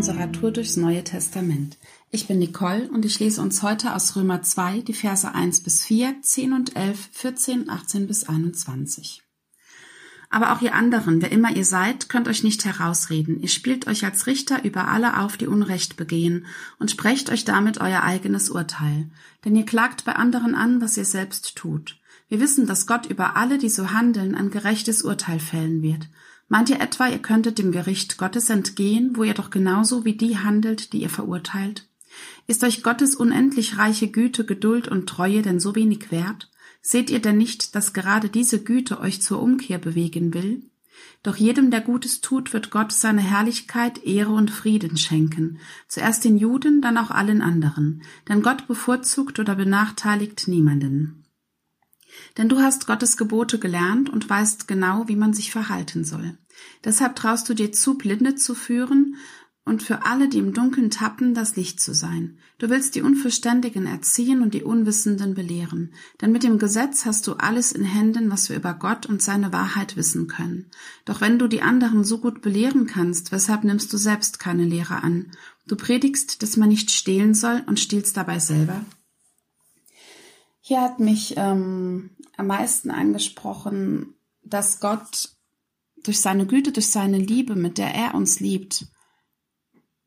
unserer Tour durchs Neue Testament. Ich bin Nicole und ich lese uns heute aus Römer 2 die Verse 1 bis 4, 10 und 11, 14, 18 bis 21. Aber auch ihr anderen, wer immer ihr seid, könnt euch nicht herausreden. Ihr spielt euch als Richter über alle auf, die Unrecht begehen, und sprecht euch damit euer eigenes Urteil. Denn ihr klagt bei anderen an, was ihr selbst tut. Wir wissen, dass Gott über alle, die so handeln, ein gerechtes Urteil fällen wird. Meint ihr etwa, ihr könntet dem Gericht Gottes entgehen, wo ihr doch genauso wie die handelt, die ihr verurteilt? Ist euch Gottes unendlich reiche Güte, Geduld und Treue denn so wenig wert? Seht ihr denn nicht, dass gerade diese Güte euch zur Umkehr bewegen will? Doch jedem, der Gutes tut, wird Gott seine Herrlichkeit, Ehre und Frieden schenken, zuerst den Juden, dann auch allen anderen, denn Gott bevorzugt oder benachteiligt niemanden. Denn du hast Gottes Gebote gelernt und weißt genau, wie man sich verhalten soll. Deshalb traust du dir zu, Blinde zu führen und für alle, die im Dunkeln tappen, das Licht zu sein. Du willst die Unverständigen erziehen und die Unwissenden belehren. Denn mit dem Gesetz hast du alles in Händen, was wir über Gott und seine Wahrheit wissen können. Doch wenn du die anderen so gut belehren kannst, weshalb nimmst du selbst keine Lehre an? Du predigst, dass man nicht stehlen soll und stiehlst dabei selber? Hier hat mich ähm, am meisten angesprochen, dass Gott durch seine Güte, durch seine Liebe, mit der er uns liebt,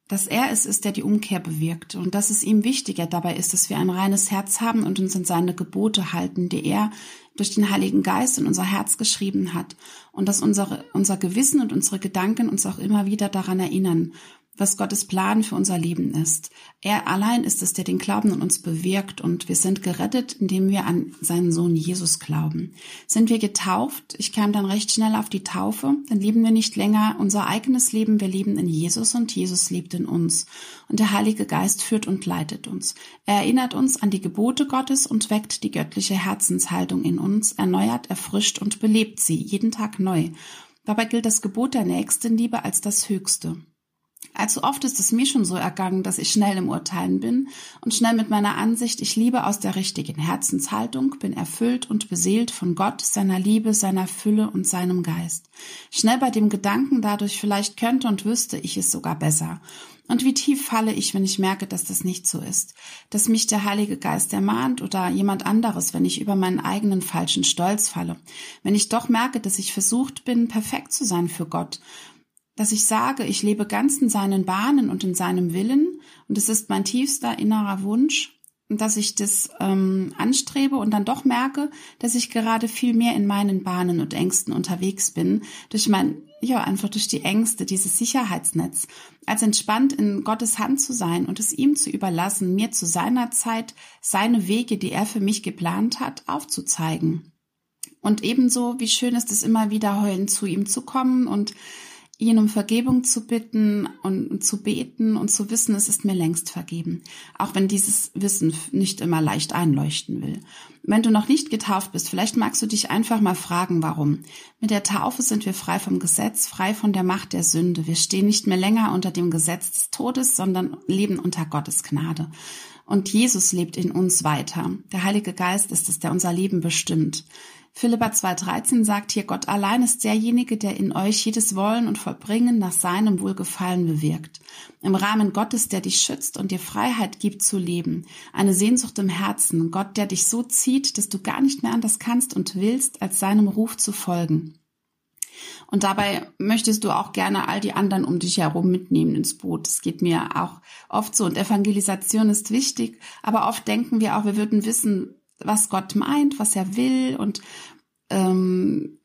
dass er es ist, der die Umkehr bewirkt. Und dass es ihm wichtiger dabei ist, dass wir ein reines Herz haben und uns an seine Gebote halten, die er durch den Heiligen Geist in unser Herz geschrieben hat. Und dass unsere, unser Gewissen und unsere Gedanken uns auch immer wieder daran erinnern, was Gottes Plan für unser Leben ist. Er allein ist es, der den Glauben in uns bewirkt und wir sind gerettet, indem wir an seinen Sohn Jesus glauben. Sind wir getauft? Ich kam dann recht schnell auf die Taufe. Dann leben wir nicht länger unser eigenes Leben. Wir leben in Jesus und Jesus lebt in uns. Und der Heilige Geist führt und leitet uns. Er erinnert uns an die Gebote Gottes und weckt die göttliche Herzenshaltung in uns, erneuert, erfrischt und belebt sie jeden Tag neu. Dabei gilt das Gebot der Nächstenliebe als das Höchste. Allzu oft ist es mir schon so ergangen, dass ich schnell im Urteilen bin und schnell mit meiner Ansicht, ich liebe aus der richtigen Herzenshaltung, bin erfüllt und beseelt von Gott, seiner Liebe, seiner Fülle und seinem Geist. Schnell bei dem Gedanken dadurch vielleicht könnte und wüsste ich es sogar besser. Und wie tief falle ich, wenn ich merke, dass das nicht so ist, dass mich der Heilige Geist ermahnt oder jemand anderes, wenn ich über meinen eigenen falschen Stolz falle, wenn ich doch merke, dass ich versucht bin, perfekt zu sein für Gott dass ich sage, ich lebe ganz in seinen Bahnen und in seinem Willen und es ist mein tiefster innerer Wunsch dass ich das ähm, anstrebe und dann doch merke, dass ich gerade viel mehr in meinen Bahnen und Ängsten unterwegs bin, durch mein, ja, einfach durch die Ängste, dieses Sicherheitsnetz, als entspannt in Gottes Hand zu sein und es ihm zu überlassen, mir zu seiner Zeit seine Wege, die er für mich geplant hat, aufzuzeigen. Und ebenso, wie schön ist es immer wieder heulen zu ihm zu kommen und ihn um Vergebung zu bitten und zu beten und zu wissen, es ist mir längst vergeben, auch wenn dieses Wissen nicht immer leicht einleuchten will. Wenn du noch nicht getauft bist, vielleicht magst du dich einfach mal fragen, warum. Mit der Taufe sind wir frei vom Gesetz, frei von der Macht der Sünde. Wir stehen nicht mehr länger unter dem Gesetz des Todes, sondern leben unter Gottes Gnade. Und Jesus lebt in uns weiter. Der Heilige Geist ist es, der unser Leben bestimmt. Philippa 2,13 sagt hier, Gott allein ist derjenige, der in euch jedes Wollen und Vollbringen nach seinem Wohlgefallen bewirkt. Im Rahmen Gottes, der dich schützt und dir Freiheit gibt zu leben. Eine Sehnsucht im Herzen. Gott, der dich so zieht, dass du gar nicht mehr anders kannst und willst, als seinem Ruf zu folgen. Und dabei möchtest du auch gerne all die anderen um dich herum mitnehmen ins Boot. Das geht mir auch oft so. Und Evangelisation ist wichtig, aber oft denken wir auch, wir würden wissen, was Gott meint, was er will und ähm,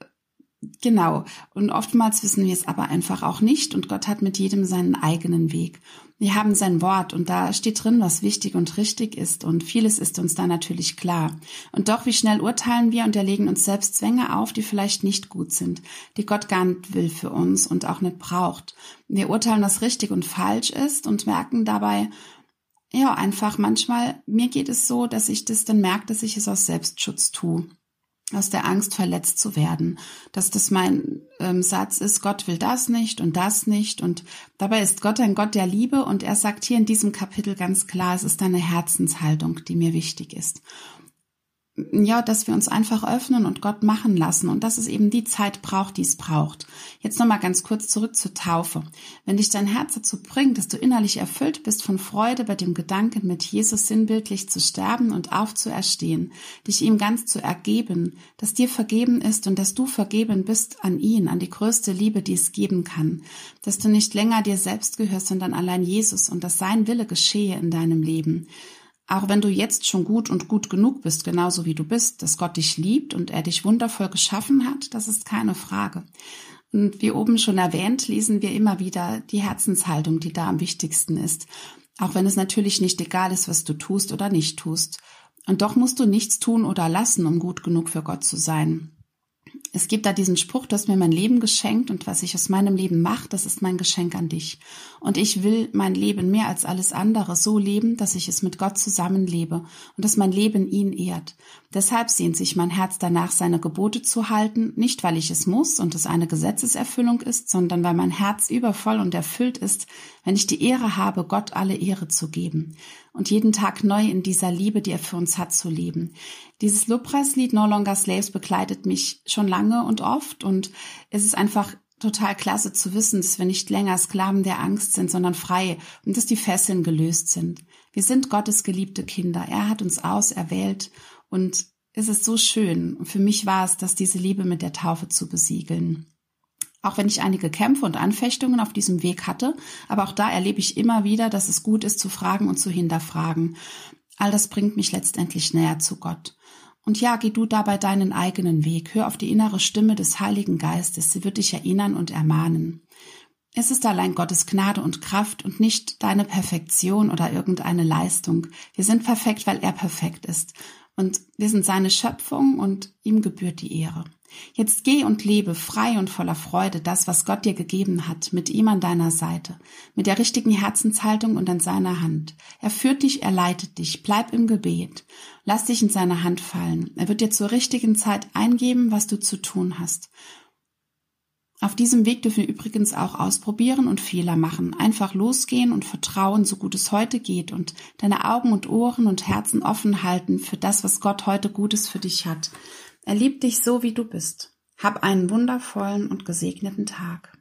genau. Und oftmals wissen wir es aber einfach auch nicht und Gott hat mit jedem seinen eigenen Weg. Wir haben sein Wort und da steht drin, was wichtig und richtig ist und vieles ist uns da natürlich klar. Und doch, wie schnell urteilen wir und erlegen uns selbst Zwänge auf, die vielleicht nicht gut sind, die Gott gar nicht will für uns und auch nicht braucht. Wir urteilen, was richtig und falsch ist und merken dabei, ja, einfach manchmal, mir geht es so, dass ich das dann merke, dass ich es aus Selbstschutz tue. Aus der Angst, verletzt zu werden. Dass das mein ähm, Satz ist, Gott will das nicht und das nicht. Und dabei ist Gott ein Gott der Liebe und er sagt hier in diesem Kapitel ganz klar, es ist eine Herzenshaltung, die mir wichtig ist. Ja, dass wir uns einfach öffnen und Gott machen lassen und dass es eben die Zeit braucht, die es braucht. Jetzt nochmal ganz kurz zurück zur Taufe. Wenn dich dein Herz dazu bringt, dass du innerlich erfüllt bist von Freude bei dem Gedanken, mit Jesus sinnbildlich zu sterben und aufzuerstehen, dich ihm ganz zu ergeben, dass dir vergeben ist und dass du vergeben bist an ihn, an die größte Liebe, die es geben kann, dass du nicht länger dir selbst gehörst, sondern allein Jesus und dass sein Wille geschehe in deinem Leben auch wenn du jetzt schon gut und gut genug bist, genauso wie du bist, dass Gott dich liebt und er dich wundervoll geschaffen hat, das ist keine Frage. Und wie oben schon erwähnt, lesen wir immer wieder die Herzenshaltung, die da am wichtigsten ist. Auch wenn es natürlich nicht egal ist, was du tust oder nicht tust. Und doch musst du nichts tun oder lassen, um gut genug für Gott zu sein es gibt da diesen Spruch, du hast mir mein Leben geschenkt und was ich aus meinem Leben mache, das ist mein Geschenk an dich. Und ich will mein Leben mehr als alles andere so leben, dass ich es mit Gott zusammenlebe und dass mein Leben ihn ehrt. Deshalb sehnt sich mein Herz danach, seine Gebote zu halten, nicht weil ich es muss und es eine Gesetzeserfüllung ist, sondern weil mein Herz übervoll und erfüllt ist, wenn ich die Ehre habe, Gott alle Ehre zu geben und jeden Tag neu in dieser Liebe, die er für uns hat, zu leben. Dieses Lobpreislied No Longer Slaves begleitet mich schon lange und oft und es ist einfach total klasse zu wissen, dass wir nicht länger Sklaven der Angst sind, sondern frei und dass die Fesseln gelöst sind. Wir sind Gottes geliebte Kinder. Er hat uns auserwählt und es ist so schön. Und für mich war es, dass diese Liebe mit der Taufe zu besiegeln. Auch wenn ich einige Kämpfe und Anfechtungen auf diesem Weg hatte, aber auch da erlebe ich immer wieder, dass es gut ist zu fragen und zu hinterfragen. All das bringt mich letztendlich näher zu Gott. Und ja, geh du dabei deinen eigenen Weg. Hör auf die innere Stimme des Heiligen Geistes. Sie wird dich erinnern und ermahnen. Es ist allein Gottes Gnade und Kraft und nicht deine Perfektion oder irgendeine Leistung. Wir sind perfekt, weil er perfekt ist. Und wir sind seine Schöpfung und ihm gebührt die Ehre. Jetzt geh und lebe frei und voller Freude das, was Gott dir gegeben hat, mit ihm an deiner Seite, mit der richtigen Herzenshaltung und an seiner Hand. Er führt dich, er leitet dich, bleib im Gebet, lass dich in seine Hand fallen. Er wird dir zur richtigen Zeit eingeben, was du zu tun hast. Auf diesem Weg dürfen wir übrigens auch ausprobieren und Fehler machen, einfach losgehen und vertrauen, so gut es heute geht und deine Augen und Ohren und Herzen offen halten für das, was Gott heute Gutes für dich hat. Er liebt dich so, wie du bist. Hab einen wundervollen und gesegneten Tag.